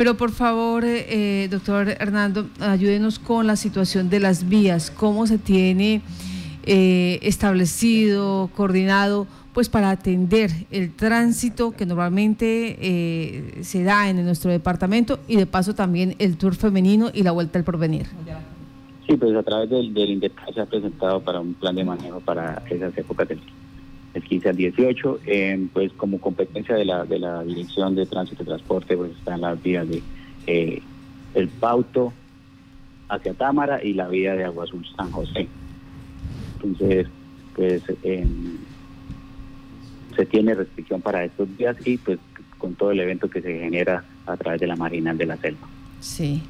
Pero por favor, eh, doctor Hernando, ayúdenos con la situación de las vías, cómo se tiene establecido, coordinado pues para atender el tránsito que normalmente eh, se da en nuestro departamento y de paso también el tour femenino y la vuelta al porvenir. Sí, pues a través del, del se ha presentado para un plan de manejo para esas épocas del, 15 al 18, eh, pues como competencia de la, de la Dirección de Tránsito y Transporte, pues están las vías de eh, el Pauto hacia Támara y la vía de Agua Azul San José. Entonces, pues se tiene restricción para estos días y pues con todo el evento que se genera a través de la Marina de la Selva. Sí.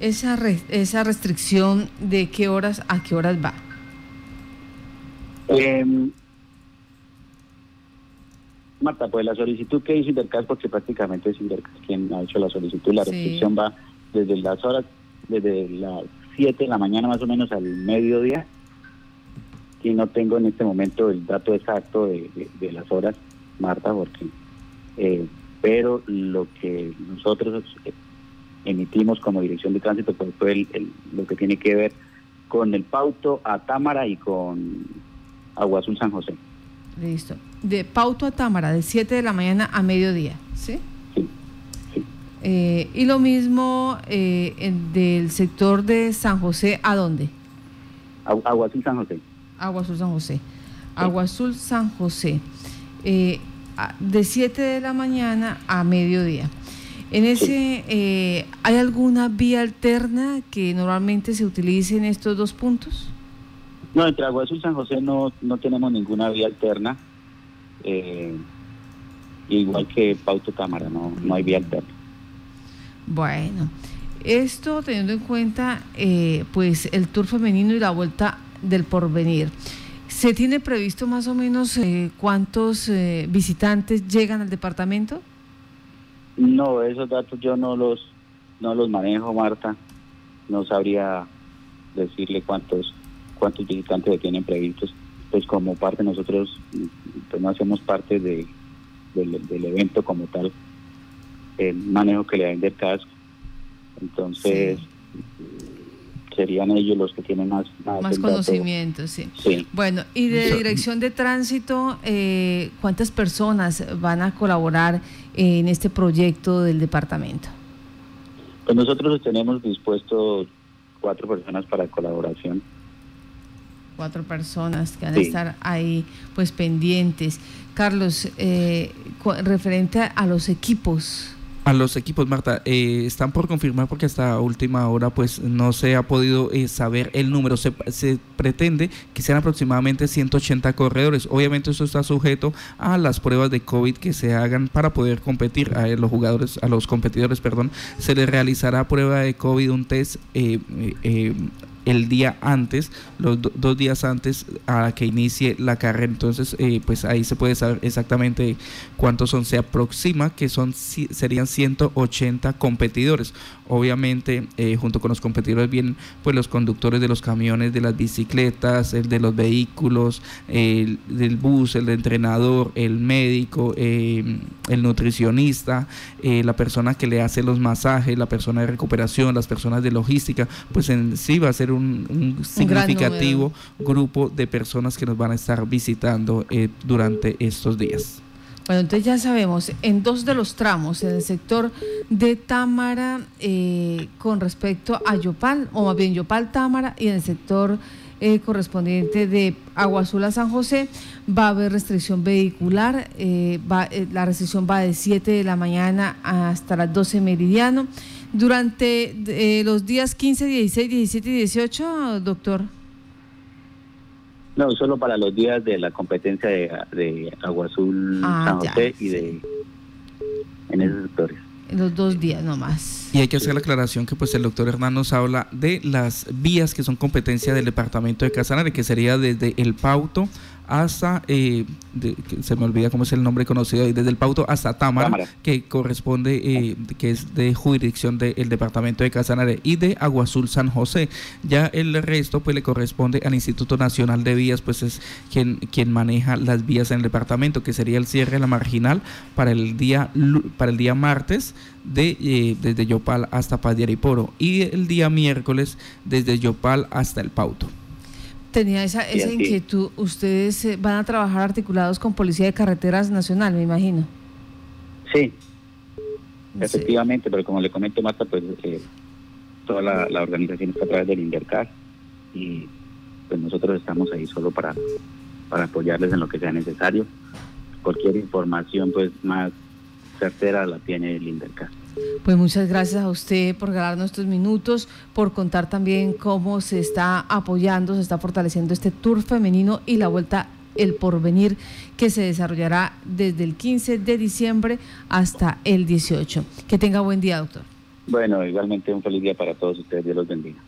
Esa, esa restricción de qué horas a qué horas va. Marta, pues la solicitud que hizo Intercas, porque prácticamente es Intercas quien ha hecho la solicitud, la restricción va desde las horas, desde las 7 de la mañana más o menos al mediodía y no tengo en este momento el dato exacto de, las horas, Marta, porque eh, pero lo que nosotros eh, emitimos como dirección de tránsito pues, fue lo que tiene que ver con el Pauto a Támara y con Agua Azul San José. Listo. De Pauto a Támara, de 7 de la mañana a mediodía, ¿sí? Sí. Eh, y lo mismo del sector de San José, ¿a dónde? Agua Azul San José. Agua Azul San José. Agua Azul San José. Eh, de 7 de la mañana a mediodía. En ese, eh, ¿hay alguna vía alterna que normalmente se utilice en estos dos puntos? No, entre Agua Azul y San José no, no tenemos ninguna vía alterna. Eh, igual que Pauto Cámara, no, no hay vía alterna. Bueno, esto teniendo en cuenta pues el tour femenino y la vuelta del porvenir. ¿Se tiene previsto más o menos eh, cuántos eh, visitantes llegan al departamento? No, esos datos yo no los no los manejo, Marta. No sabría decirle cuántos cuántos visitantes tienen previstos. Pues como parte nosotros pues no hacemos parte de, del, evento como tal, el manejo que le da Intercas. Entonces, serían ellos los que tienen más más, conocimiento, sí. Bueno, y de dirección de tránsito, eh, ¿cuántas personas van a colaborar en este proyecto del departamento? Pues nosotros tenemos dispuesto cuatro personas para colaboración. Cuatro personas que van a estar ahí, pues pendientes. Carlos, eh, referente a los equipos, a los equipos, Marta, eh, están por confirmar porque hasta última hora pues no se ha podido eh, saber el número. Se, pretende que sean aproximadamente 180 corredores. Obviamente eso está sujeto a las pruebas de COVID que se hagan para poder competir. A los jugadores, a los competidores, perdón, se les realizará prueba de COVID, un test eh, el día antes, los dos días antes a que inicie la carrera. Entonces, eh, pues ahí se puede saber exactamente cuántos son. Se aproxima que son serían 180 competidores. Obviamente, eh, junto con los competidores vienen pues los conductores de los camiones, de las bicicletas, el de los vehículos, el del bus, el entrenador, el médico, eh, el nutricionista, la persona que le hace los masajes, la persona de recuperación, las personas de logística, pues en sí va a ser un, significativo grupo de personas que nos van a estar visitando eh, durante estos días. Bueno, entonces ya sabemos, en dos de los tramos, en el sector de Támara eh, con respecto a Yopal, o más bien Yopal Támara, y en el sector eh, correspondiente de Agua Azul a San José, va a haber restricción vehicular, va, la restricción va de 7 de la mañana hasta las 12 meridiano. Durante eh, los días 15, 16, 17 y 18, doctor. No, solo para los días de la competencia de, de Agua Azul ah, San José y de en esos sectores. Los dos días nomás. Y hay que hacer la aclaración que pues el doctor Hernán nos habla de las vías que son competencia del departamento de Casanare, que sería desde El Pauto hasta, eh, se me olvida cómo es el nombre conocido, desde el Pauto hasta Támara, que corresponde, eh, que es de jurisdicción del departamento de Casanare y de Agua Azul San José. Ya el resto pues le corresponde al Instituto Nacional de Vías, pues es quien, quien maneja las vías en el departamento, que sería el cierre de la marginal para el día, para el día martes de, eh, desde Yopal hasta Paz y Poro y el día miércoles desde Yopal hasta el Pauto tenía esa, esa inquietud. Ustedes eh, van a trabajar articulados con Policía de Carreteras Nacional, me imagino. Sí, efectivamente, pero como le comento, Marta, pues eh, toda la, organización está a través del INDERCAS y pues nosotros estamos ahí solo para, para apoyarles en lo que sea necesario. Cualquier información pues más certera la tiene el INDERCAS. Pues muchas gracias a usted por ganarnos estos minutos, por contar también cómo se está apoyando, se está fortaleciendo este tour femenino y la vuelta El Porvenir que se desarrollará desde el 15 de diciembre hasta el 18. Que tenga buen día, doctor. Bueno, igualmente un feliz día para todos ustedes. Dios los bendiga.